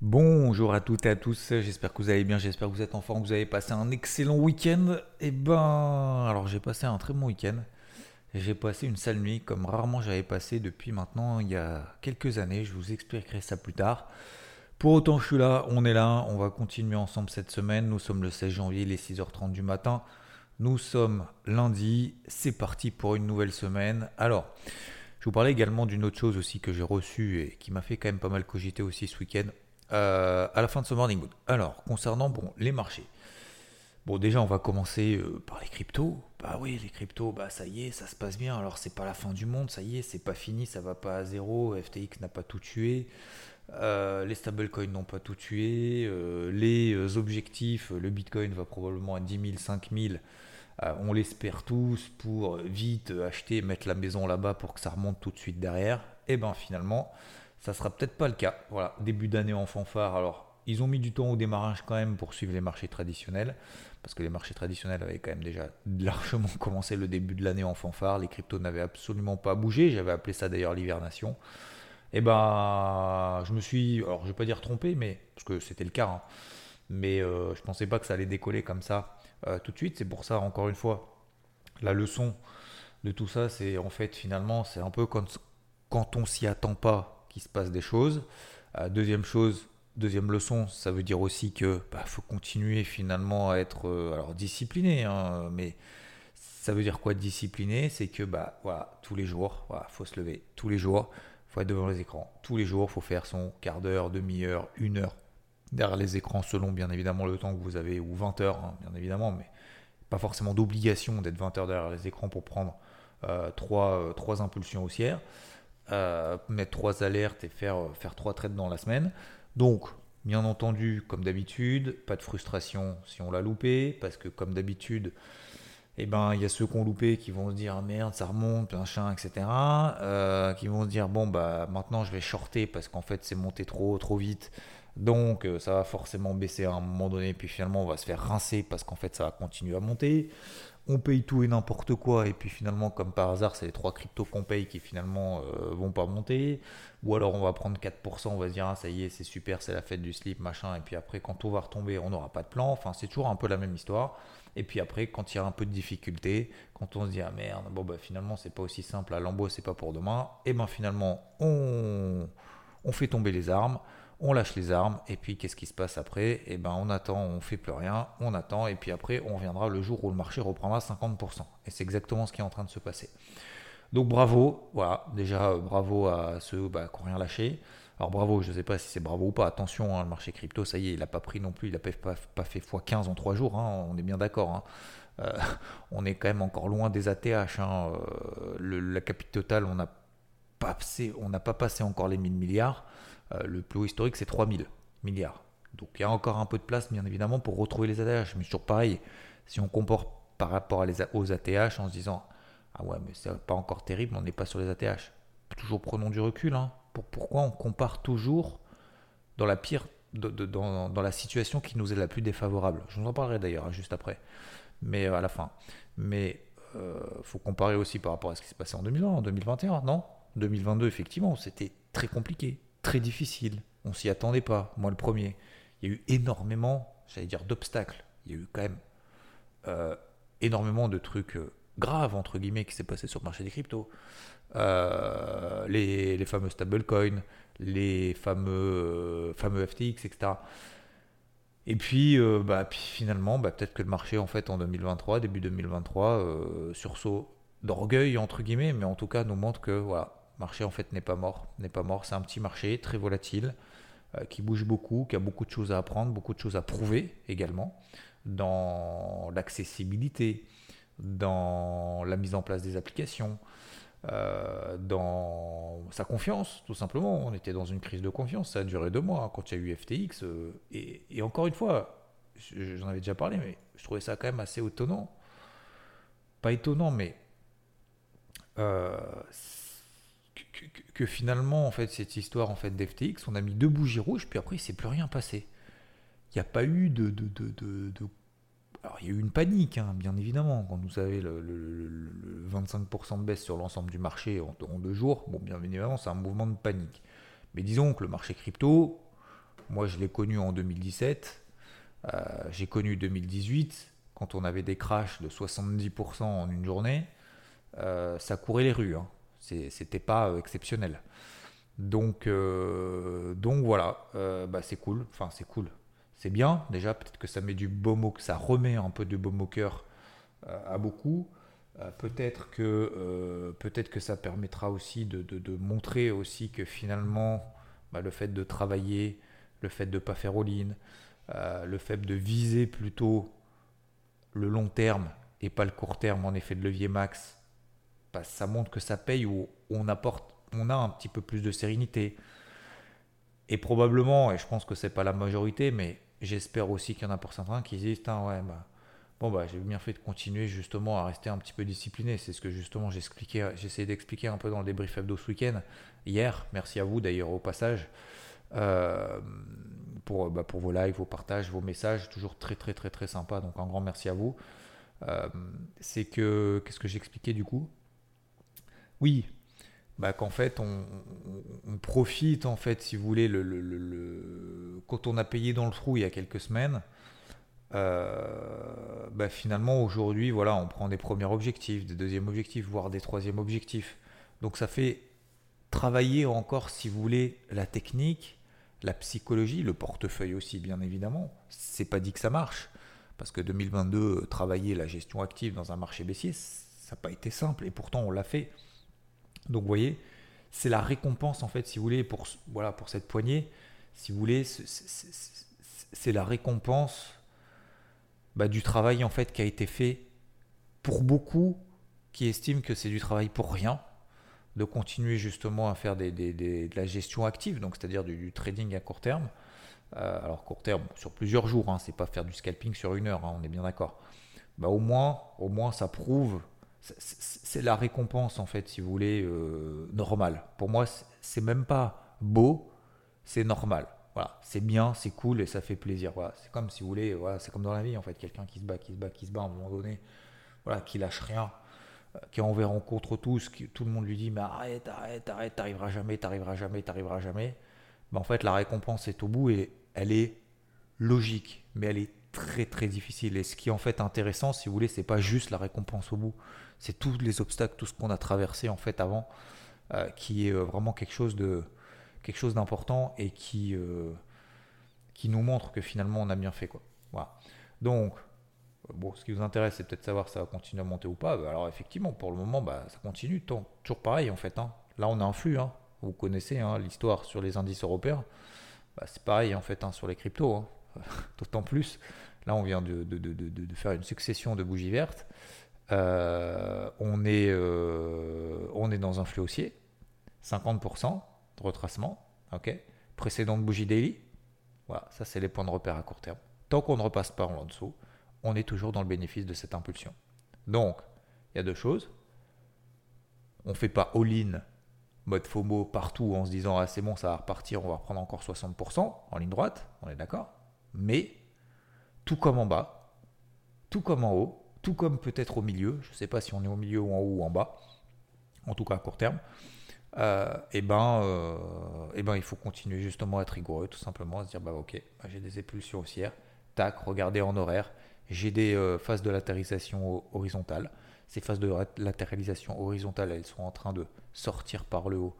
Bonjour à toutes et à tous, j'espère que vous allez bien, j'espère que vous êtes en forme, que vous avez passé un excellent week-end. Et ben, alors j'ai passé un très bon week-end. J'ai passé une sale nuit comme rarement j'avais passé depuis maintenant il y a quelques années, je vous expliquerai ça plus tard. Pour autant je suis là, on est là, on va continuer ensemble cette semaine, nous sommes le 16 janvier, les 6h30 du matin. Nous sommes lundi, c'est parti pour une nouvelle semaine. Alors, je vous parlais également d'une autre chose aussi que j'ai reçue et qui m'a fait quand même pas mal cogiter aussi ce week-end. Euh, à la fin de ce morning. Alors, concernant bon, les marchés. Bon, déjà, on va commencer euh, par les cryptos. Bah oui, les cryptos, bah ça y est, ça se passe bien. Alors, c'est pas la fin du monde, ça y est, c'est pas fini, ça va pas à zéro. FTX n'a pas tout tué. Euh, les stablecoins n'ont pas tout tué. les objectifs, le Bitcoin va probablement à 10 000, 5 000. on l'espère tous pour vite acheter, mettre la maison là-bas pour que ça remonte tout de suite derrière. Et ben finalement, ça sera peut-être pas le cas. Voilà, début d'année en fanfare. Alors, ils ont mis du temps au démarrage quand même pour suivre les marchés traditionnels, parce que les marchés traditionnels avaient quand même déjà largement commencé le début de l'année en fanfare. Les cryptos n'avaient absolument pas bougé. J'avais appelé ça d'ailleurs l'hivernation. Et eh ben, je me suis, alors je vais pas dire trompé, mais parce que c'était le cas. Hein, mais euh, je pensais pas que ça allait décoller comme ça euh, tout de suite. C'est pour ça, encore une fois, la leçon de tout ça, c'est en fait finalement, c'est un peu quand, quand on s'y attend pas se passe des choses. Euh, deuxième chose, deuxième leçon, ça veut dire aussi que bah, faut continuer finalement à être euh, alors discipliné, hein, mais ça veut dire quoi discipliné? C'est que bah voilà, tous les jours, voilà, faut se lever, tous les jours, faut être devant les écrans, tous les jours, faut faire son quart d'heure, demi-heure, une heure derrière les écrans, selon bien évidemment le temps que vous avez, ou 20 heures, hein, bien évidemment, mais pas forcément d'obligation d'être 20 heures derrière les écrans pour prendre euh, trois, trois impulsions haussières. Euh, mettre trois alertes et faire, euh, faire trois trades dans la semaine. Donc, bien entendu, comme d'habitude, pas de frustration si on l'a loupé, parce que comme d'habitude, eh ben, il y a ceux qui ont loupé qui vont se dire ah merde, ça remonte, chien, etc. Euh, qui vont se dire bon, bah maintenant je vais shorter parce qu'en fait c'est monté trop, trop vite. Donc ça va forcément baisser à un moment donné, puis finalement on va se faire rincer parce qu'en fait ça va continuer à monter on paye tout et n'importe quoi, et puis finalement, comme par hasard, c'est les trois cryptos qu'on paye qui finalement euh, vont pas monter. Ou alors on va prendre 4%, on va se dire, ah, ça y est, c'est super, c'est la fête du slip, machin, et puis après, quand tout va retomber, on n'aura pas de plan. Enfin, c'est toujours un peu la même histoire. Et puis après, quand il y a un peu de difficulté, quand on se dit, ah merde, bon, bah finalement, c'est pas aussi simple, à l'embout, c'est pas pour demain, et ben finalement, on, on fait tomber les armes on lâche les armes, et puis qu'est-ce qui se passe après? Eh ben on attend, on fait plus rien, on attend, et puis après on viendra le jour où le marché reprendra 50%. Et c'est exactement ce qui est en train de se passer. Donc bravo, voilà, déjà bravo à ceux bah, qui n'ont rien lâché. Alors bravo, je ne sais pas si c'est bravo ou pas, attention, hein, le marché crypto, ça y est, il n'a pas pris non plus, il n'a pas, fait x15 en 3 jours, hein, on est bien d'accord. Hein. Euh, on est quand même encore loin des ATH. Euh, la capitale totale, on n'a pas, pas passé encore les 1000 milliards. Euh, le plus haut historique, c'est 3000 milliards. Donc il y a encore un peu de place, bien évidemment, pour retrouver les ATH. Mais toujours pareil, si on compare par rapport à les, aux ATH en se disant Ah ouais, mais c'est pas encore terrible, on n'est pas sur les ATH. Toujours prenons du recul. Hein. Pour, pourquoi on compare toujours dans la pire, dans, la situation qui nous est la plus défavorable Je vous en parlerai d'ailleurs hein, juste après, mais euh, à la fin. Mais euh, faut comparer aussi par rapport à ce qui s'est passé en 2020, en 2021, non? 2022, effectivement, c'était très compliqué très difficile. On s'y attendait pas, moi le premier. Il y a eu énormément, j'allais dire, d'obstacles. Il y a eu quand même euh, énormément de trucs euh, graves, entre guillemets, qui s'est passé sur le marché des cryptos. Euh, les, fameux stablecoins, les fameux, fameux FTX, etc. Et puis, bah, puis finalement, bah, peut-être que le marché, en fait, en 2023, début 2023, sursaut d'orgueil, entre guillemets, mais en tout cas, nous montre que voilà, marché en fait n'est pas mort. N'est pas mort. C'est un petit marché très volatile euh, qui bouge beaucoup, qui a beaucoup de choses à apprendre, beaucoup de choses à prouver également dans l'accessibilité, dans la mise en place des applications, euh, dans sa confiance, tout simplement. On était dans une crise de confiance, ça a duré deux mois quand il y a eu FTX. Euh, et, et, encore une fois, j'en avais déjà parlé, mais je trouvais ça quand même assez étonnant. Pas étonnant, mais que, finalement, en fait, cette histoire en fait, d'FTX, on a mis deux bougies rouges, puis après, il ne s'est plus rien passé. Il n'y a pas eu de, de, de, Alors, il y a eu une panique, hein, bien évidemment, quand vous savez le, 25% de baisse sur l'ensemble du marché en, deux jours. Bon, bien évidemment, c'est un mouvement de panique. Mais disons que le marché crypto, Moi, je l'ai connu en 2017. Euh, j'ai connu 2018, quand on avait des crashs de 70% en une journée. Euh, ça courait les rues. Hein. C'était pas exceptionnel. Donc, donc voilà, bah, c'est cool. Enfin, c'est cool. C'est bien. Déjà, peut-être que ça met du baume au, ça remet un peu de baume au cœur à beaucoup. Euh, peut-être que, euh, peut-être que ça permettra aussi de, montrer aussi que finalement, bah, le fait de travailler, le fait de ne pas faire all-in, euh, le fait de viser plutôt le long terme et pas le court terme en effet de levier max, bah, ça montre que ça paye ou on apporte, on a un petit peu plus de sérénité. Et probablement, et je pense que c'est pas la majorité, mais j'espère aussi qu'il y en a pour certains qui disent, ouais, bah, Bon, bah, j'ai bien fait de continuer justement à rester un petit peu discipliné. C'est ce que justement j'expliquais, j'essayais d'expliquer un peu dans le débrief hebdo ce week-end. Hier, merci à vous d'ailleurs au passage euh, pour, bah, pour vos likes, vos partages, vos messages, toujours très très très très sympa. Donc un grand merci à vous. Euh, c'est que, qu'est-ce que j'expliquais du coup? Oui, bah, qu'en fait on, profite en fait, si vous voulez, le, le, quand on a payé dans le trou il y a quelques semaines. Euh, bah, finalement aujourd'hui voilà on prend des premiers objectifs, des deuxièmes objectifs, voire des troisièmes objectifs. Donc ça fait travailler encore si vous voulez la technique, la psychologie, le portefeuille aussi bien évidemment. C'est pas dit que ça marche parce que 2022 euh, travailler la gestion active dans un marché baissier ça n'a pas été simple et pourtant on l'a fait. Donc vous voyez c'est la récompense en fait si vous voulez pour voilà pour cette poignée si vous voulez c'est la récompense bah, du travail en fait qui a été fait pour beaucoup qui estiment que c'est du travail pour rien, de continuer justement à faire de la gestion active, donc c'est-à-dire du, trading à court terme. Euh, alors court terme sur plusieurs jours, hein, c'est pas faire du scalping sur une heure, hein, on est bien d'accord. Bah, au moins, au moins ça prouve, c'est la récompense en fait, si vous voulez, euh, normale. Pour moi, c'est même pas beau, c'est normal. Voilà, c'est bien, c'est cool et ça fait plaisir. Voilà, c'est comme si vous voulez, voilà, c'est comme dans la vie en fait, quelqu'un qui se bat, qui se bat, qui se bat à un moment donné, voilà, qui lâche rien, euh, qui envers rencontre tous, qui, tout le monde lui dit mais arrête, arrête, arrête, t'arriveras jamais, t'arriveras jamais, t'arriveras jamais. Ben, en fait, la récompense est au bout et elle est logique, mais elle est très très difficile. Et ce qui est en fait intéressant, si vous voulez, c'est pas juste la récompense au bout, c'est tous les obstacles, tout ce qu'on a traversé en fait avant, euh, qui est euh, vraiment quelque chose de quelque chose d'important et qui, euh, qui nous montre que finalement on a bien fait. Quoi. Voilà. Donc, bon, ce qui vous intéresse, c'est peut-être savoir si ça va continuer à monter ou pas. Bah, alors effectivement, pour le moment, bah, ça continue. Toujours pareil en fait. Hein. Là, on a un flux. Hein. Vous connaissez hein, l'histoire sur les indices européens. Bah, c'est pareil en fait sur les cryptos. D'autant plus. Là, on vient de, de, de, de, faire une succession de bougies vertes. Euh, on, est, on est dans un flux haussier, 50% retracement. ok Précédente bougie daily. Voilà, ça c'est les points de repère à court terme. Tant qu'on ne repasse pas en dessous, on est toujours dans le bénéfice de cette impulsion. Donc, il y a deux choses. On ne fait pas all-in, mode FOMO partout en se disant ah c'est bon, ça va repartir, on va reprendre encore 60% en ligne droite, on est d'accord. Mais, tout comme en bas, tout comme en haut, tout comme peut-être au milieu, je ne sais pas si on est au milieu ou en haut ou en bas, en tout cas à court terme, euh, eh ben, euh, eh ben, il faut continuer justement à être rigoureux, tout simplement, à se dire bah ok, bah, j'ai des épulsions haussières, tac, regardez en horaire, j'ai des euh, phases de latéralisation horizontale. Ces phases de latéralisation horizontale, elles sont en train de sortir par le haut.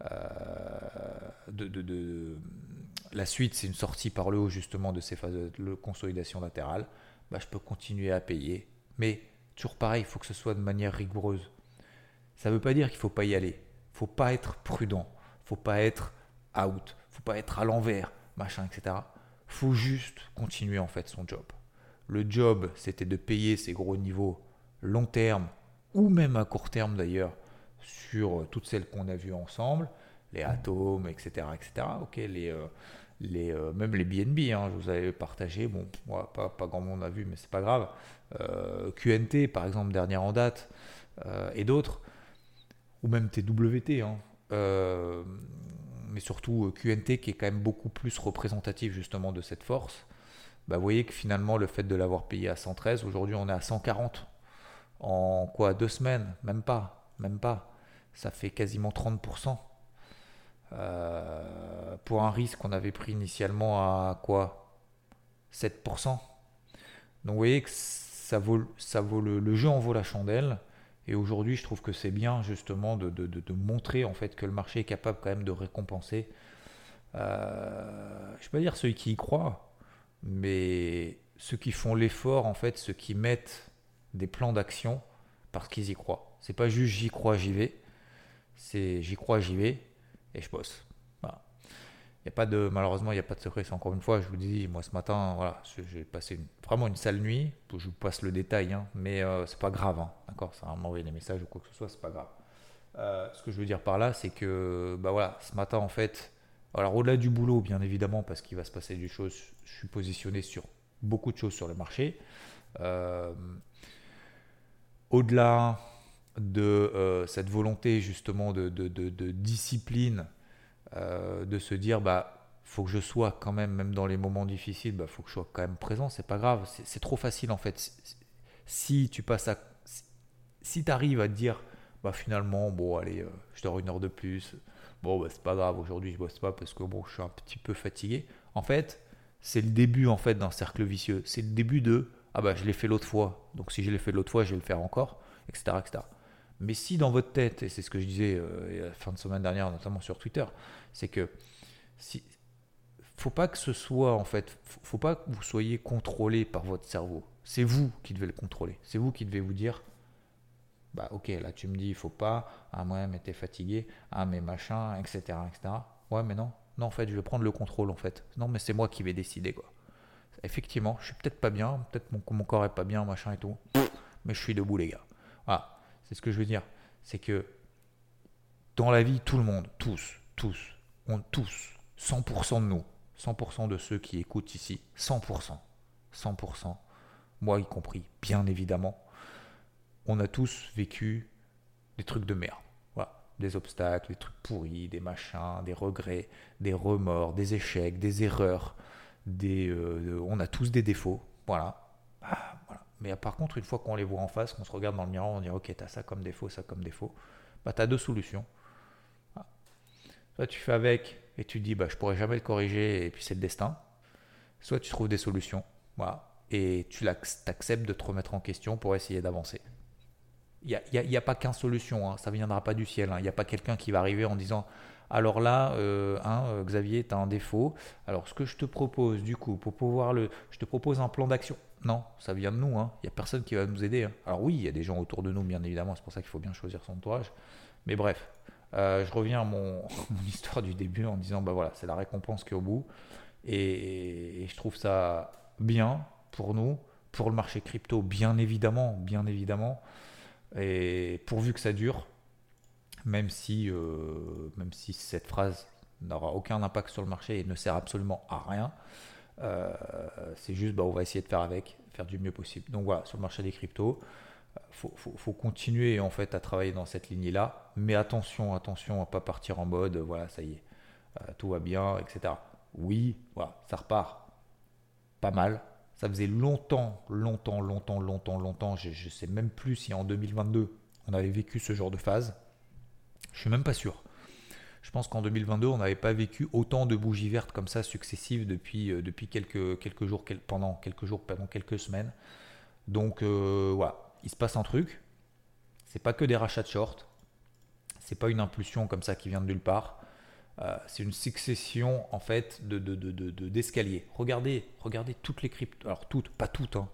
De, de, la suite, c'est une sortie par le haut justement de ces phases de consolidation latérale. Bah, je peux continuer à payer, mais toujours pareil, il faut que ce soit de manière rigoureuse. Ça ne veut pas dire qu'il ne faut pas y aller faut pas être prudent, faut pas être out, faut pas être à l'envers, machin, etc. Faut juste continuer en fait son job. Le job, c'était de payer ces gros niveaux long terme ou même à court terme d'ailleurs sur euh, toutes celles qu'on a vues ensemble, les atomes, etc., etc. Ok, les, euh, les euh, même les BNB, hein, je vous avais partagé. Bon, pas, pas grand monde a vu, mais c'est pas grave. QNT, par exemple, dernière en date, et d'autres ou même TWT, hein. euh, mais surtout euh, QNT qui est quand même beaucoup plus représentatif justement de cette force, bah, vous voyez que finalement le fait de l'avoir payé à 113, aujourd'hui on est à 140 en quoi? Deux semaines, même pas, même pas, ça fait quasiment 30%. pour un risque qu'on avait pris initialement à quoi? 7%. Donc vous voyez que ça vaut, ça vaut le, jeu en vaut la chandelle. Et aujourd'hui, je trouve que c'est bien justement de, montrer en fait que le marché est capable quand même de récompenser. Euh, je ne vais pas dire ceux qui y croient, mais ceux qui font l'effort en fait, ceux qui mettent des plans d'action parce qu'ils y croient. C'est pas juste j'y crois, j'y vais. C'est j'y crois, j'y vais et je bosse a pas de, malheureusement, il n'y a pas de secret. Encore une fois, je vous dis, moi ce matin, voilà, j'ai passé vraiment une sale nuit. Je vous passe le détail, hein, mais euh, c'est pas grave, hein, d'accord? Ça va m'envoyer des messages ou quoi que ce soit, c'est pas grave. Euh, ce que je veux dire par là, c'est que, bah voilà, ce matin en fait, alors au-delà du boulot, bien évidemment, parce qu'il va se passer du choses, je suis positionné sur beaucoup de choses sur le marché. Euh, au-delà de cette volonté justement de, de, de discipline euh, de se dire bah faut que je sois quand même, même dans les moments difficiles, bah faut que je sois quand même présent, c'est pas grave, c'est trop facile en fait. Si tu passes à. Si tu arrives à te dire bah finalement, bon, allez, euh, je dors une heure de plus, bon, bah, c'est pas grave, aujourd'hui je bosse pas parce que bon, je suis un petit peu fatigué. En fait, c'est le début en fait d'un cercle vicieux. C'est le début de ah bah je l'ai fait l'autre fois, donc si je l'ai fait l'autre fois, je vais le faire encore, etc. etc. Mais si dans votre tête, et c'est ce que je disais euh, la fin de semaine dernière, notamment sur Twitter, c'est que si faut pas que ce soit en fait, faut pas que vous soyez contrôlé par votre cerveau. C'est vous qui devez le contrôler. C'est vous qui devez vous dire, bah ok, là tu me dis il faut pas, ah ouais mais t'es fatigué, ah mais machin, etc., etc. Ouais mais non, non en fait je vais prendre le contrôle en fait. Non mais c'est moi qui vais décider quoi. Effectivement, je suis peut-être pas bien, peut-être mon, mon corps est pas bien, machin et tout, mais je suis debout les gars. Voilà. C'est ce que je veux dire. C'est que dans la vie, tout le monde, tous, tous, on tous, 100% de nous, 100% de ceux qui écoutent ici, 100%, 100%, moi y compris, bien évidemment, on a tous vécu des trucs de merde. Voilà. Des obstacles, des trucs pourris, des machins, des regrets, des remords, des échecs, des erreurs. Euh, on a tous des défauts. Voilà. Ah, voilà. Mais par contre, une fois qu'on les voit en face, qu'on se regarde dans le miroir, on dit ok, t'as ça comme défaut, ça comme défaut, bah t'as deux solutions. Ah. Soit tu fais avec et tu dis bah je pourrais jamais le corriger et puis c'est le destin. Soit tu trouves des solutions, voilà, et tu acceptes de te remettre en question pour essayer d'avancer. Il n'y a, y a, pas qu'une solution, hein, ça ne viendra pas du ciel. Hein. Il n'y a pas quelqu'un qui va arriver en disant alors là, euh, hein, euh, Xavier, tu as un défaut. Alors ce que je te propose, du coup, pour pouvoir le. Je te propose un plan d'action. Non, ça vient de nous. Il hein. n'y a personne qui va nous aider. Hein. Alors oui, il y a des gens autour de nous, bien évidemment. C'est pour ça qu'il faut bien choisir son entourage. Mais bref, euh, je reviens à mon, histoire du début en disant bah voilà, c'est la récompense qui est au bout. Et, et, je trouve ça bien pour nous, pour le marché crypto, bien évidemment, bien évidemment. Et pourvu que ça dure, même si, euh, même si cette phrase n'aura aucun impact sur le marché et ne sert absolument à rien. Euh, c'est juste, bah, on va essayer de faire avec, faire du mieux possible. Donc voilà, sur le marché des cryptos, euh, faut, continuer en fait à travailler dans cette ligne-là, mais attention, attention à pas partir en mode, voilà, ça y est, tout va bien, etc. Oui, voilà, ça repart pas mal. Ça faisait longtemps, longtemps, longtemps, longtemps, longtemps, je ne sais même plus si en 2022 on avait vécu ce genre de phase. Je suis même pas sûr. Je pense qu'en 2022, on n'avait pas vécu autant de bougies vertes comme ça successives depuis, euh, depuis quelques, quelques jours, pendant quelques jours, pendant quelques semaines. Donc euh, voilà, il se passe un truc. C'est pas que des rachats de short. C'est pas une impulsion comme ça qui vient de nulle part. Euh, c'est une succession en fait de, d'escaliers. De, regardez, regardez toutes les cryptos. Alors toutes, pas toutes. Hein.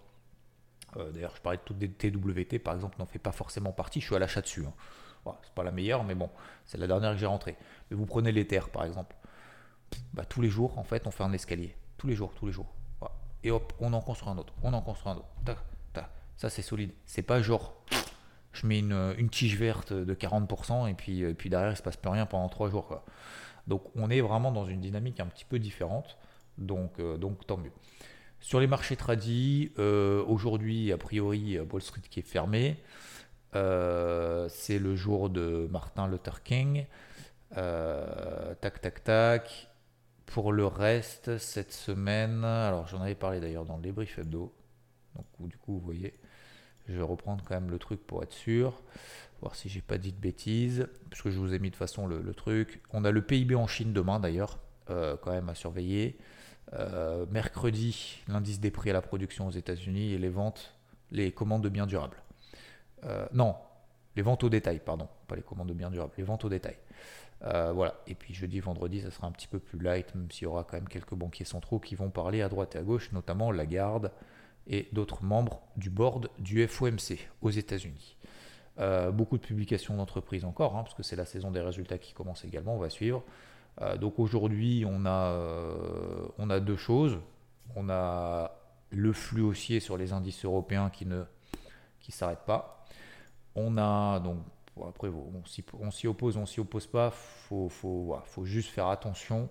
d'ailleurs, je parlais de toutes des TWT par exemple, n'en fait pas forcément partie. Je suis à l'achat dessus. Hein c'est pas la meilleure, mais bon, c'est la dernière que j'ai rentrée. Mais vous prenez l'Ether par exemple. Bah, tous les jours, en fait, on fait un escalier. Tous les jours, tous les jours. Et hop, on en construit un autre. On en construit un autre. Ça, c'est solide. C'est pas genre, je mets une, tige verte de 40% et puis, et puis derrière, il se passe plus rien pendant 3 jours. Quoi. Donc, on est vraiment dans une dynamique un petit peu différente. Donc, euh, donc tant mieux. Sur les marchés tradis, euh, aujourd'hui, a priori, Wall Street qui est fermé. Euh, c'est le jour de Martin Luther King. Euh, tac, tac, tac. Pour le reste, cette semaine, alors j'en avais parlé d'ailleurs dans le débrief hebdo. Donc, du coup, vous voyez, Je vais reprendre quand même le truc pour être sûr, voir si j'ai pas dit de bêtises, parce que je vous ai mis de façon le, truc. On a le PIB en Chine demain d'ailleurs, euh, quand même à surveiller. Mercredi, l'indice des prix à la production aux États-Unis et les ventes, les commandes de biens durables. Euh, non, les ventes au détail, pardon, pas les commandes de biens durables, les ventes au détail. voilà. Et puis jeudi, vendredi, ça sera un petit peu plus light, même s'il y aura quand même quelques banquiers centraux qui vont parler à droite et à gauche, notamment Lagarde, et d'autres membres du board du FOMC aux États-Unis. Euh, beaucoup de publications d'entreprises encore, hein, parce que c'est la saison des résultats qui commence également, on va suivre. Euh, donc aujourd'hui, on, a, euh, on a deux choses. On a le flux haussier sur les indices européens qui ne qui s'arrête pas. On a donc après on s'y oppose, on s'y oppose pas. Faut faut, faut juste faire attention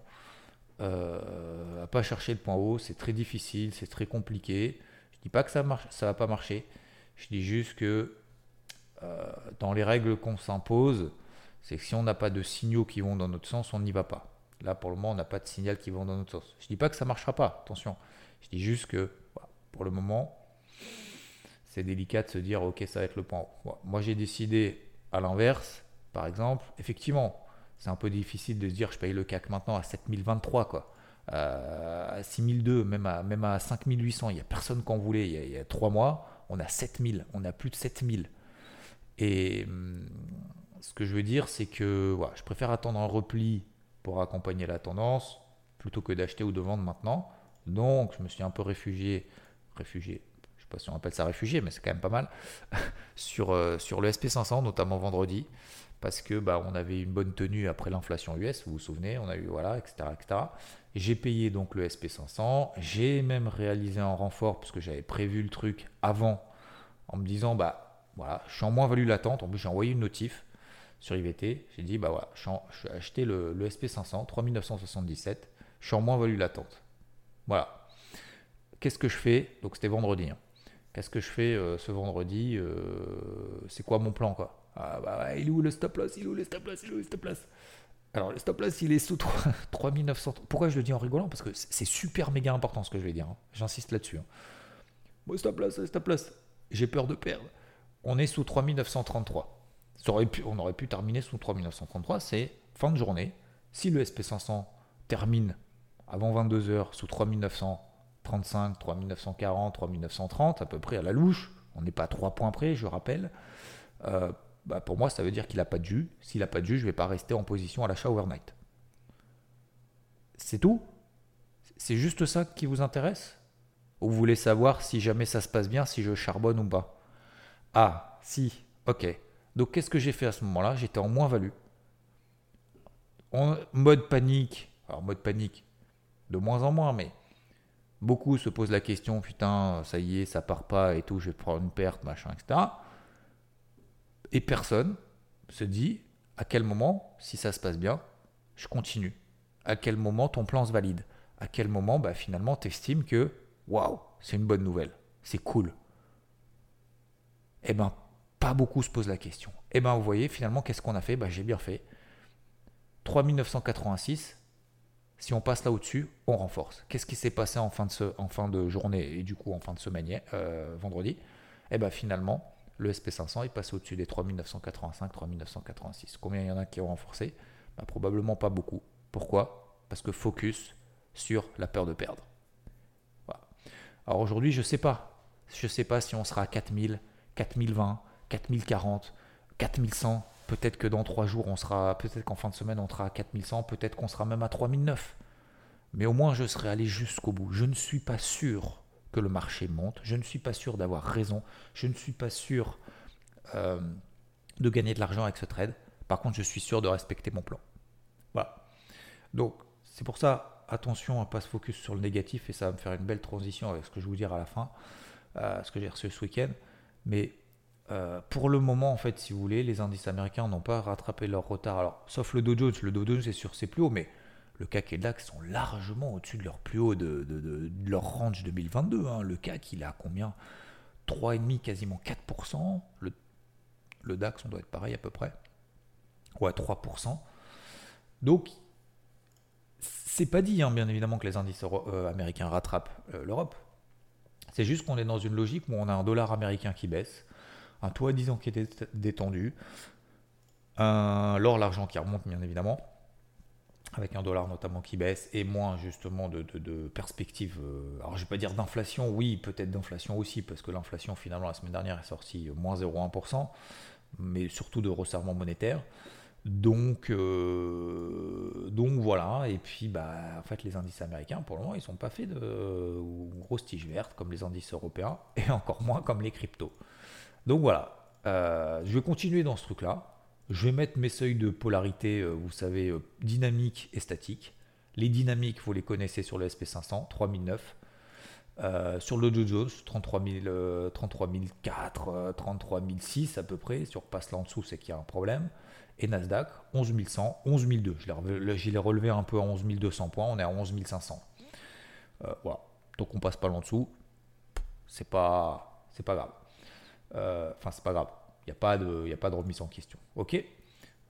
à pas chercher le point haut. C'est très difficile, c'est très compliqué. Je dis pas que ça marche, ça va pas marcher. Je dis juste que euh, dans les règles qu'on s'impose, c'est que si on n'a pas de signaux qui vont dans notre sens, on n'y va pas. Là, pour le moment, on n'a pas de signal qui vont dans notre sens. Je dis pas que ça marchera pas, attention. Je dis juste que pour le moment, c'est délicat de se dire ok, ça va être le point haut. Moi, j'ai décidé à l'inverse, par exemple, effectivement, c'est un peu difficile de se dire je paye le CAC maintenant à 7023 quoi. Euh, à 6002, même à, même à 5800. Il n'y a personne qu'en voulait. Il y, a, trois mois, on a 7000, on a plus de 7000. Et hum, ce que je veux dire, c'est que je préfère attendre un repli pour accompagner la tendance plutôt que d'acheter ou de vendre maintenant. Donc, je me suis un peu réfugié, réfugié, si on appelle ça réfugié, mais c'est quand même pas mal, sur, euh, sur le SP500, notamment vendredi, parce que bah, on avait une bonne tenue après l'inflation US, vous vous souvenez, on a eu, voilà, etc. J'ai payé donc le SP500. J'ai même réalisé un renfort parce que j'avais prévu le truc avant en me disant bah voilà, je suis en moins-value latente. En plus, j'ai envoyé une notif sur IVT. J'ai dit bah voilà, je suis acheté le, SP500 3977. Je suis en moins-value latente. Voilà. Qu'est-ce que je fais? Donc c'était vendredi. Hein. Qu'est-ce que je fais euh, ce vendredi euh, C'est quoi mon plan quoi? Ah, bah, Il est où le stop loss? Il est où le stop loss? Il est où le stop loss? Alors, le stop loss, il est sous 3900. Pourquoi je le dis en rigolant? Parce que c'est super méga important ce que je vais dire. Hein. J'insiste là-dessus. Hein. stop loss, stop loss. J'ai peur de perdre. On est sous 3933. on aurait pu terminer sous 3933. C'est fin de journée. Si le SP500 termine avant 22h sous 3935, 3940, 3930, à peu près à la louche, on n'est pas à 3 points près, je rappelle. Euh, bah, pour moi, ça veut dire qu'il n'a pas de jus. S'il n'a pas de jus, je ne vais pas rester en position à l'achat overnight. C'est tout? C'est juste ça qui vous intéresse? Ou vous voulez savoir si jamais ça se passe bien, si je charbonne ou pas? Ah, si, ok. Donc qu'est-ce que j'ai fait à ce moment-là? J'étais en moins-value. En mode panique. Alors mode panique, de moins en moins, mais beaucoup se posent la question, putain, ça y est, ça part pas et tout, je vais prendre une perte, machin, etc. Et personne se dit à quel moment, si ça se passe bien, je continue? À quel moment ton plan se valide? À quel moment, bah, finalement, tu estimes que, waouh, c'est une bonne nouvelle. C'est cool? Eh ben, pas beaucoup se posent la question. Eh ben, vous voyez, finalement, qu'est-ce qu'on a fait? Bah, J'ai bien fait. 3986, si on passe là au-dessus, on renforce. Qu'est-ce qui s'est passé en fin, de journée et du coup en fin de semaine, euh, vendredi? Eh ben finalement, le SP500 est passé au-dessus des 3985, 3986. Combien il y en a qui ont renforcé? Bah, Probablement pas beaucoup. Pourquoi? Parce que focus sur la peur de perdre. Alors aujourd'hui, je ne sais pas. Je ne sais pas si on sera à 4000, 4020, 4040, 4100. Peut-être que dans trois jours, on sera, peut-être qu'en fin de semaine, on sera à 4100, peut-être qu'on sera même à 3009. Mais au moins, je serai allé jusqu'au bout. Je ne suis pas sûr que le marché monte. Je ne suis pas sûr d'avoir raison. Je ne suis pas sûr euh, de gagner de l'argent avec ce trade. Par contre, je suis sûr de respecter mon plan. Voilà. Donc, c'est pour ça, attention à ne pas se focus sur le négatif et ça va me faire une belle transition avec ce que je vais vous dire à la fin, euh, ce que j'ai reçu ce week-end. Mais euh, pour le moment, en fait, si vous voulez, les indices américains n'ont pas rattrapé leur retard. Alors, sauf le Dow Jones. Le Dow Jones est sur ses plus hauts, mais le CAC et le DAX sont largement au-dessus de leur plus haut de, leur range 2022. Hein. Le CAC, il a combien? 3,5, quasiment 4%. Le, DAX, on doit être pareil à peu près. Ouais, 3%. Donc, c'est pas dit, hein, bien évidemment, que les indices euh, américains rattrapent euh, l'Europe. C'est juste qu'on est dans une logique où on a un dollar américain qui baisse, un taux à 10 ans qui est détendu, l'or, l'argent qui remonte bien évidemment, avec un dollar notamment qui baisse et moins justement de, perspectives. Euh, alors je vais pas dire d'inflation, oui peut-être d'inflation aussi, parce que l'inflation finalement la semaine dernière est sortie moins 0,1%, mais surtout de resserrement monétaire. Donc, euh, donc voilà, et puis bah, en fait les indices américains pour le moment ils sont pas faits de grosses tiges vertes comme les indices européens et encore moins comme les cryptos. Donc voilà, euh, je vais continuer dans ce truc là. Je vais mettre mes seuils de polarité, euh, vous savez, dynamique et statique. Les dynamiques, vous les connaissez sur le SP500, 3009. sur le Dow Jones, 33 000, 33 004, 33 006 à peu près. Si on repasse là en dessous, c'est qu'il y a un problème et Nasdaq 11 100, 11 200. Je l'ai relevé un peu à 11 200 points, on est à 11 500. Euh, voilà. Donc on passe pas en dessous. C'est pas, pas grave. Euh, enfin, c'est pas grave. Il n'y a, pas de, a pas de remise en question. Ok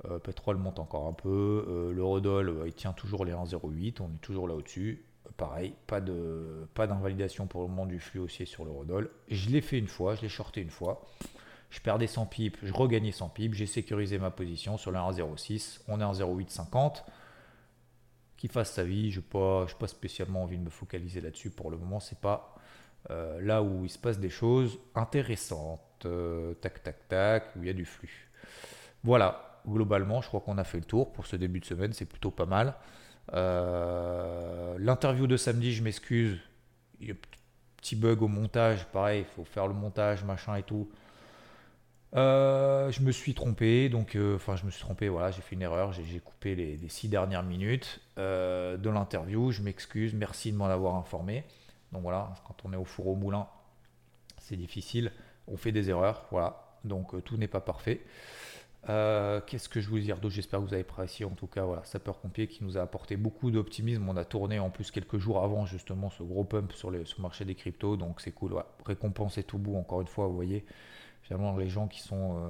euh, Pétrole monte encore un peu. le Rodol, il tient toujours les 1,08. On est toujours là au-dessus. Pareil, pas de pas d'invalidation pour le moment du flux haussier sur le Rodol. Je l'ai fait une fois, je l'ai shorté une fois je perdais 100 pips, je regagnais 100 pips, j'ai sécurisé ma position sur le 1,06, on est en 0,850. Qui fasse sa vie, je n'ai pas, spécialement envie de me focaliser là-dessus pour le moment, c'est pas euh, là où il se passe des choses intéressantes, euh, tac tac tac, où il y a du flux. Voilà, globalement, je crois qu'on a fait le tour pour ce début de semaine, c'est plutôt pas mal. Euh, l'interview de samedi, je m'excuse, il y a un petit bug au montage, pareil, il faut faire le montage, machin et tout. Euh, je me suis trompé, donc enfin je me suis trompé, voilà, j'ai fait une erreur, j'ai coupé les, six dernières minutes de l'interview, je m'excuse, merci de m'en avoir informé. Donc voilà, quand on est au four au moulin, c'est difficile, on fait des erreurs, voilà, donc tout n'est pas parfait. Qu'est-ce que je vous dire d'autre? J'espère que vous avez apprécié en tout cas, voilà, Sapeur Pompier qui nous a apporté beaucoup d'optimisme. On a tourné en plus quelques jours avant justement ce gros pump sur, le marché des cryptos, donc c'est cool, récompense est tout bout, encore une fois, vous voyez. Finalement, les gens qui sont euh,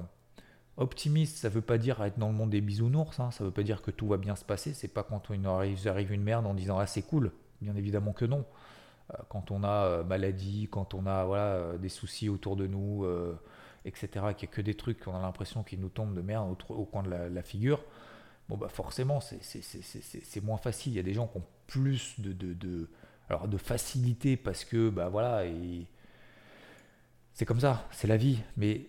optimistes, ça veut pas dire être dans le monde des bisounours, hein, ça veut pas dire que tout va bien se passer, c'est pas quand il arrive, arrive une merde en disant ah c'est cool, bien évidemment que non. Euh, quand on a euh, maladie, quand on a voilà, des soucis autour de nous, etc., qu'il n'y a que des trucs qu'on a l'impression qu'ils nous tombent de merde au, coin de la, figure, bon bah forcément c'est moins facile. Il y a des gens qui ont plus de, alors de facilité parce que bah voilà c'est comme ça, c'est la vie. Mais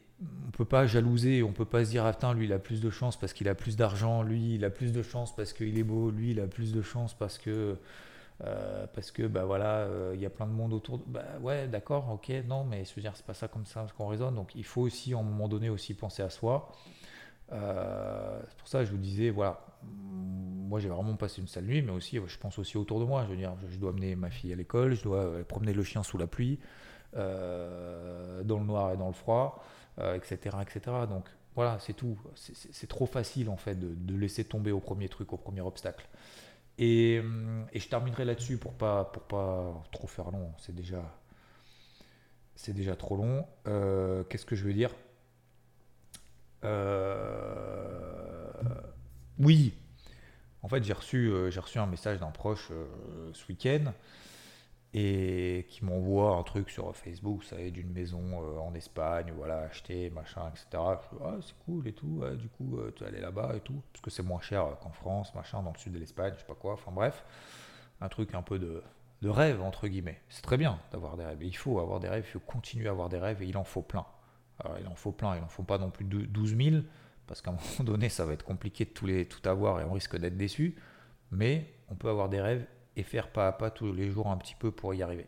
on peut pas jalouser, on peut pas se dire ah lui il a plus de chance parce qu'il a plus d'argent, lui il a plus de chance parce qu'il est beau, lui il a plus de chance parce que euh, parce que bah voilà euh, il y a plein de monde autour. De... Bah ouais d'accord ok non mais je veux dire c'est pas ça comme ça qu'on raisonne donc il faut aussi à un moment donné aussi penser à soi. Euh, c'est pour ça que je vous disais voilà moi j'ai vraiment passé une sale nuit mais aussi je pense aussi autour de moi je veux dire je dois amener ma fille à l'école, je dois promener le chien sous la pluie. Dans le noir et dans le froid, etc., etc. Donc voilà, c'est tout. C'est trop facile en fait de, laisser tomber au premier truc, au premier obstacle. Et, et je terminerai là-dessus pour pas pour pas trop faire long. C'est déjà c'est déjà trop long. Euh, qu'est-ce que je veux dire? Oui. En fait, j'ai reçu j'ai reçu un message d'un proche ce week-end et qui m'envoie un truc sur Facebook, vous savez, d'une maison euh, en Espagne, voilà, acheter, machin, etc. Je dis, ah, c'est cool et tout, du coup, euh, tu es allé là-bas et tout, parce que c'est moins cher qu'en France, machin, dans le sud de l'Espagne, je sais pas quoi, enfin bref, un truc un peu de, de rêve, entre guillemets. C'est très bien d'avoir des rêves, il faut avoir des rêves, il faut continuer à avoir des rêves, et il en faut plein. Alors, il en faut plein, il en faut pas non plus 12 000, parce qu'à un moment donné, ça va être compliqué de tout, les, tout avoir et on risque d'être déçu, mais on peut avoir des rêves et faire pas à pas tous les jours un petit peu pour y arriver.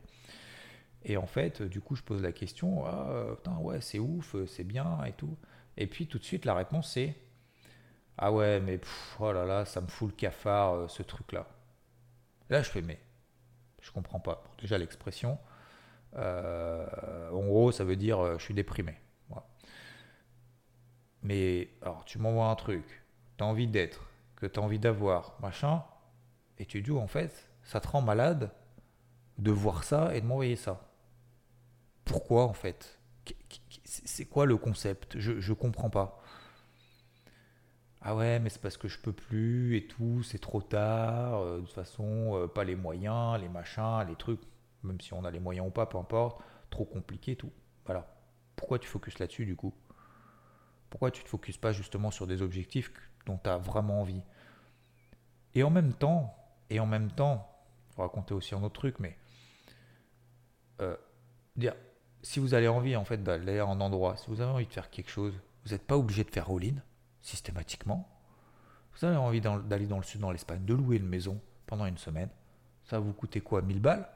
Et en fait, du coup, je pose la question, ah, putain, ouais, c'est ouf, c'est bien et tout. Et puis tout de suite, la réponse c'est, ah ouais, mais oh là là, ça me fout le cafard, euh, ce truc-là. Là, je fais, mais je comprends pas. déjà, l'expression, euh, en gros, ça veut dire, euh, je suis déprimé. Mais alors, tu m'envoies un truc, tu as envie d'être, que tu as envie d'avoir, machin, et tu dis, en fait, ça te rend malade de voir ça et de m'envoyer ça. Pourquoi en fait? C'est quoi le concept? Je ne comprends pas. Ah ouais, mais c'est parce que je peux plus et tout, c'est trop tard, euh, de toute façon, euh, pas les moyens, les machins, les trucs, même si on a les moyens ou pas, peu importe. trop compliqué, tout. Voilà. Pourquoi tu focuses là-dessus du coup? Pourquoi tu ne te focuses pas justement sur des objectifs dont tu as vraiment envie? Et en même temps, et en même temps, raconter aussi un autre truc, mais euh, dire, si vous avez envie en fait d'aller à un endroit, si vous avez envie de faire quelque chose, vous n'êtes pas obligé de faire all-in systématiquement. Vous avez envie d'aller dans le sud, dans l'Espagne, de louer une maison pendant une semaine. Ça vous coûter quoi 1000 balles?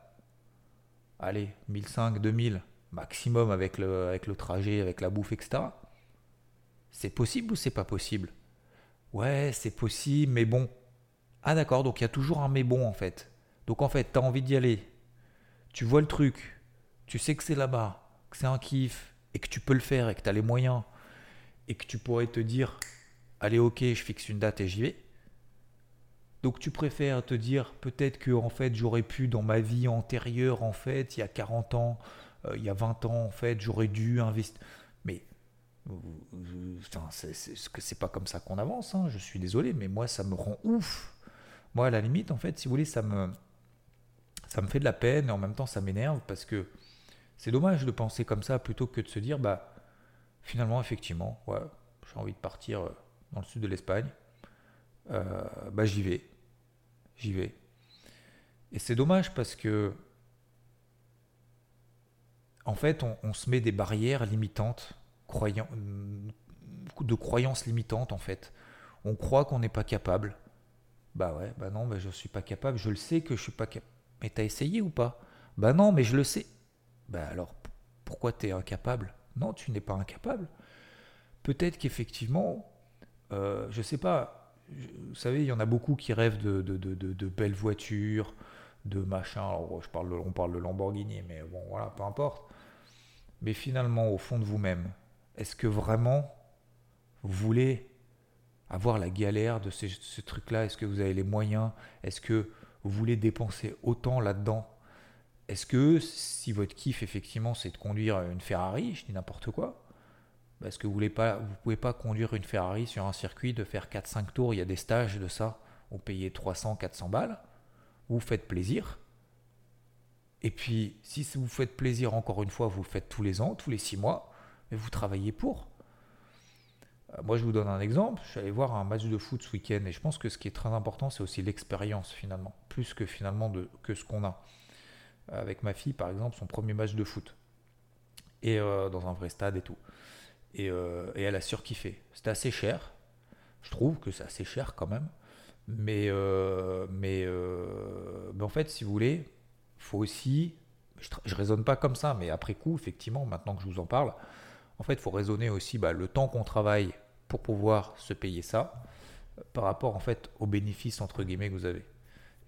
Allez, 1500, 2000 maximum avec le, avec le trajet, avec la bouffe, etc. C'est possible ou c'est pas possible? Ouais, c'est possible, mais bon. Ah d'accord, donc il y a toujours un mais bon en fait. Donc en fait, tu as envie d'y aller. Tu vois le truc. Tu sais que c'est là-bas, que c'est un kiff, et que tu peux le faire, et que tu as les moyens, et que tu pourrais te dire, allez ok, je fixe une date et j'y vais. Donc tu préfères te dire peut-être que en fait j'aurais pu dans ma vie antérieure en fait il y a 40 ans, euh, il y a 20 ans en fait j'aurais dû investir. Mais c'est pas comme ça qu'on avance. Hein, je suis désolé, mais moi ça me rend ouf. Moi à la limite en fait si vous voulez ça me ça me fait de la peine et en même temps ça m'énerve parce que c'est dommage de penser comme ça plutôt que de se dire bah finalement effectivement ouais j'ai envie de partir euh, dans le sud de l'Espagne euh, bah j'y vais. J'y vais. Et c'est dommage parce que, en fait, on, se met des barrières limitantes, croyant, de croyances limitantes, en fait. On croit qu'on n'est pas capable. Bah ouais, bah non, bah je suis pas capable. Je le sais que je suis pas capable. Mais t'as essayé ou pas? Bah non, mais je le sais. Bah alors, pourquoi t'es incapable? Non, tu n'es pas incapable. Peut-être qu'effectivement, euh, je sais pas, vous savez, il y en a beaucoup qui rêvent de, belles voitures, de machin. Alors, je parle on parle de Lamborghini, mais bon, voilà, peu importe. Mais finalement, au fond de vous-même, est-ce que vraiment vous voulez avoir la galère de ce, truc-là? Est-ce que vous avez les moyens? Est-ce que vous voulez dépenser autant là-dedans Est-ce que si votre kiff, effectivement, c'est de conduire une Ferrari, je dis n'importe quoi, parce que vous ne pouvez pas conduire une Ferrari sur un circuit, de faire 4-5 tours, il y a des stages de ça, vous payez 300-400 balles, vous faites plaisir. Et puis, si vous faites plaisir, encore une fois, vous le faites tous les ans, tous les 6 mois, mais vous travaillez pour. Euh, moi, je vous donne un exemple. Je suis allé voir un match de foot ce week-end et je pense que ce qui est très important, c'est aussi l'expérience finalement, plus que finalement de, que ce qu'on a. Avec ma fille, par exemple, son premier match de foot. Et euh, dans un vrai stade et tout. Euh, et, elle a surkiffé. C'était assez cher. Je trouve que c'est assez cher quand même. Mais, euh, mais, mais, en fait, si vous voulez, faut aussi. Je, ne raisonne pas comme ça, mais après coup, effectivement, maintenant que je vous en parle, en fait, il faut raisonner aussi bah, le temps qu'on travaille pour pouvoir se payer ça par rapport en fait aux bénéfices entre guillemets que vous avez.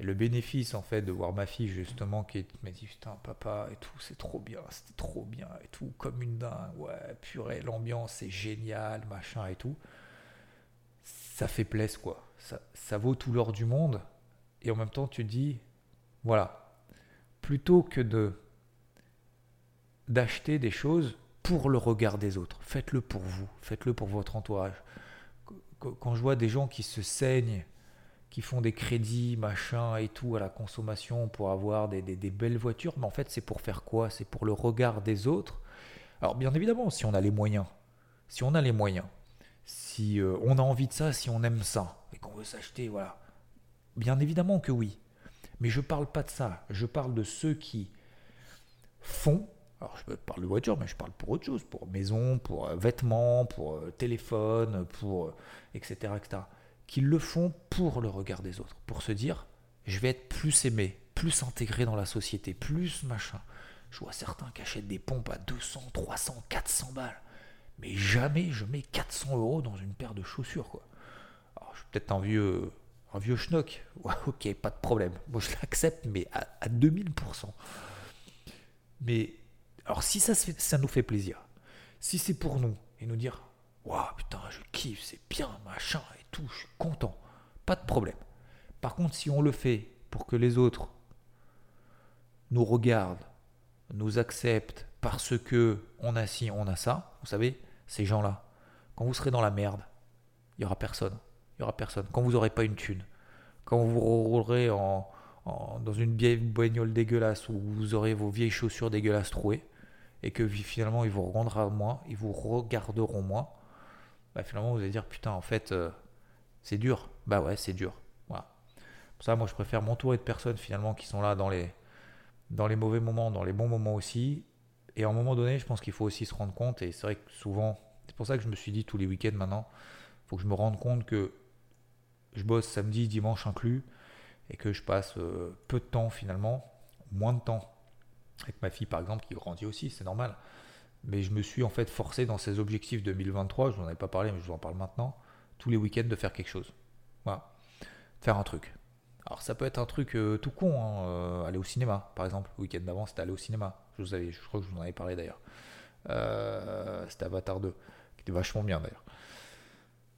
Et le bénéfice, en fait, de voir ma fille, justement, qui m'a dit Putain, papa, et tout, c'est trop bien, c'était trop bien, et tout, comme une dingue, ouais, purée, l'ambiance c'est génial, machin, et tout. Ça fait plaisir, quoi. Ça, ça vaut tout l'or du monde. Et en même temps, tu te dis Voilà, plutôt que de d'acheter des choses pour le regard des autres, faites-le pour vous, faites-le pour votre entourage. Quand je vois des gens qui se saignent, qui font des crédits, machin et tout à la consommation pour avoir des, belles voitures. Mais en fait, c'est pour faire quoi? C'est pour le regard des autres? Alors, bien évidemment, si on a les moyens, si on a les moyens, si euh, on a envie de ça, si on aime ça et qu'on veut s'acheter, voilà. Bien évidemment que oui. Mais je parle pas de ça. Je parle de ceux qui font. Alors, je parle de voiture, mais je parle pour autre chose, pour maison, pour euh, vêtements, pour euh, téléphone, pour etc., etc qu'ils le font pour le regard des autres, pour se dire je vais être plus aimé, plus intégré dans la société, plus machin. Je vois certains qui achètent des pompes à 200, 300, 400 balles. Mais jamais je mets 400 euros dans une paire de chaussures, quoi. Alors, je suis peut-être un vieux, un vieux schnock. ok, pas de problème. Moi, je l'accepte, mais à, à 2000%. Mais, alors, si ça, nous fait plaisir, si c'est pour nous, et nous dire, waouh, putain, je kiffe, c'est bien, machin, tout, je suis content. Pas de problème. Par contre, si on le fait pour que les autres nous regardent, nous acceptent parce que on a ci, on a ça, vous savez, ces gens-là, quand vous serez dans la merde, il y aura personne. Il y aura personne. Quand vous n'aurez pas une thune, quand vous roulerez dans une vieille bagnole dégueulasse où vous aurez vos vieilles chaussures dégueulasses trouées, et que finalement ils vous regarderont moins, ils vous regarderont moins, bah, finalement vous allez dire putain en fait euh, c'est dur. Bah ouais c'est dur. Voilà. Pour ça moi je préfère m'entourer de personnes finalement qui sont là dans les, dans les mauvais moments, dans les bons moments aussi. Et à un moment donné je pense qu'il faut aussi se rendre compte, et c'est vrai que souvent, c'est pour ça que je me suis dit tous les week-ends maintenant, faut que je me rende compte que je bosse samedi, dimanche inclus, et que je passe euh, peu de temps finalement, moins de temps avec ma fille par exemple qui grandit aussi, c'est normal. Mais je me suis en fait forcé dans ces objectifs 2023, je n'en avais pas parlé mais je vous en parle maintenant, tous les week-ends de faire quelque chose. Voilà. Faire un truc. Alors ça peut être un truc euh, tout con, hein, euh, aller au cinéma par exemple. Le week-end d'avant c'était aller au cinéma. Je, vous avais, je crois que je vous en avais parlé d'ailleurs. c'était Avatar 2, qui était vachement bien d'ailleurs.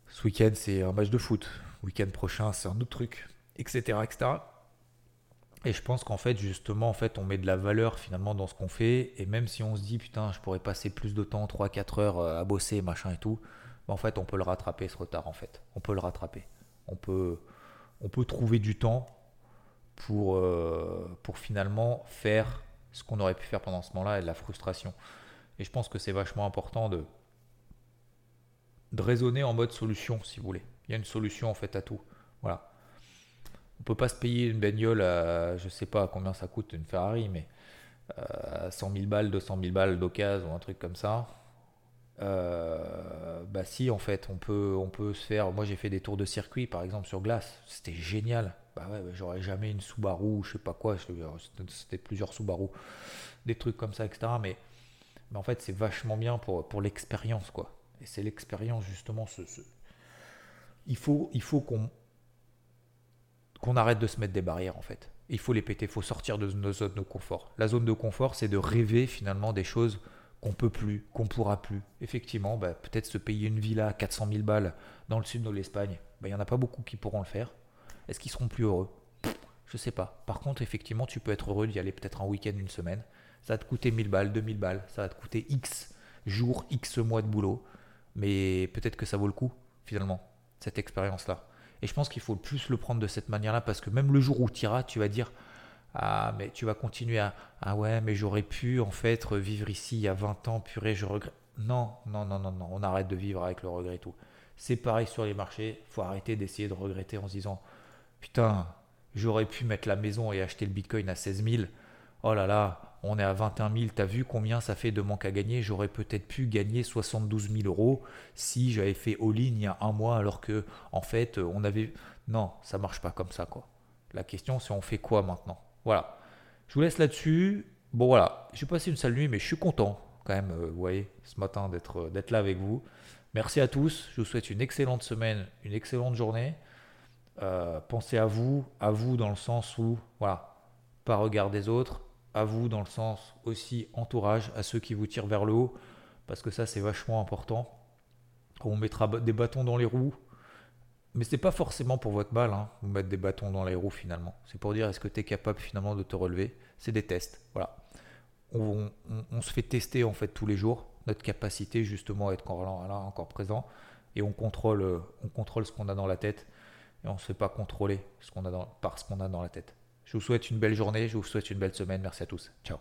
Ce week-end c'est un match de foot. Week-end prochain c'est un autre truc etc., etc. Et je pense qu'en fait, justement, en fait, on met de la valeur finalement dans ce qu'on fait. Et même si on se dit, putain, je pourrais passer plus de temps, 3-4 heures euh, à bosser, machin et tout, bah, en fait, on peut le rattraper ce retard, en fait. On peut le rattraper. On peut, on peut trouver du temps pour, euh, pour finalement faire ce qu'on aurait pu faire pendant ce moment-là et de la frustration. Et je pense que c'est vachement important de, de raisonner en mode solution, si vous voulez. Il y a une solution en fait à tout. Voilà on peut pas se payer une bagnole à, je sais pas combien ça coûte une Ferrari, mais euh, 100 000 balles, 200 000 balles d'occasion ou un truc comme ça. Euh, bah si, en fait, on peut, on peut se faire. Moi, j'ai fait des tours de circuit, par exemple, sur glace. C'était génial. Bah ouais, j'aurais jamais une Subaru, je sais pas quoi. C'était plusieurs Subaru, des trucs comme ça, etc. Mais, en fait, c'est vachement bien pour, pour l'expérience, quoi. Et c'est l'expérience, justement. Il faut, il faut qu'on qu'on arrête de se mettre des barrières en fait. Il faut les péter, il faut sortir de nos zones de confort. La zone de confort, c'est de rêver finalement des choses qu'on peut plus, qu'on pourra plus. Effectivement, bah, peut-être se payer une villa à 400 000 balles dans le sud de l'Espagne, bah, il n'y en a pas beaucoup qui pourront le faire. Est-ce qu'ils seront plus heureux? Je sais pas. Par contre, effectivement, tu peux être heureux d'y aller peut-être un week-end, une semaine. Ça va te coûter 1000 balles, 2000 balles, ça va te coûter X jours, X mois de boulot. Mais peut-être que ça vaut le coup, finalement, cette expérience-là. Et je pense qu'il faut plus le prendre de cette manière-là parce que même le jour où tu iras, tu vas dire Ah, mais tu vas continuer à Ah ouais, mais j'aurais pu en fait vivre ici il y a 20 ans, purée, je regrette. Non, non, non, non, non, on arrête de vivre avec le regret et tout. C'est pareil sur les marchés, faut arrêter d'essayer de regretter en se disant Putain, j'aurais pu mettre la maison et acheter le bitcoin à 16 000. Oh là là, on est à 21 000, t'as vu combien ça fait de manque à gagner? J'aurais peut-être pu gagner 72 000 euros si j'avais fait all-in il y a un mois alors que en fait on avait... Non, ça marche pas comme ça quoi. La question c'est on fait quoi maintenant? Voilà. Je vous laisse là-dessus. Bon voilà, j'ai passé une sale nuit mais je suis content quand même, euh, vous voyez, ce matin d'être, euh, d'être là avec vous. Merci à tous, je vous souhaite une excellente semaine, une excellente journée. Euh, pensez à vous, à vous dans le sens où, voilà, pas regard des autres, à vous dans le sens aussi entourage, à ceux qui vous tirent vers le haut, parce que ça c'est vachement important. On mettra des bâtons dans les roues, mais c'est pas forcément pour votre mal, hein, vous mettre des bâtons dans les roues finalement. C'est pour dire est-ce que tu es capable finalement de te relever? C'est des tests, voilà. On, se fait tester en fait tous les jours notre capacité justement à être là, encore présent et on contrôle, on contrôle ce qu'on a dans la tête et on ne se fait pas contrôler ce qu'on a dans, par ce qu'on a dans la tête. Je vous souhaite une belle journée, je vous souhaite une belle semaine. Merci à tous. Ciao.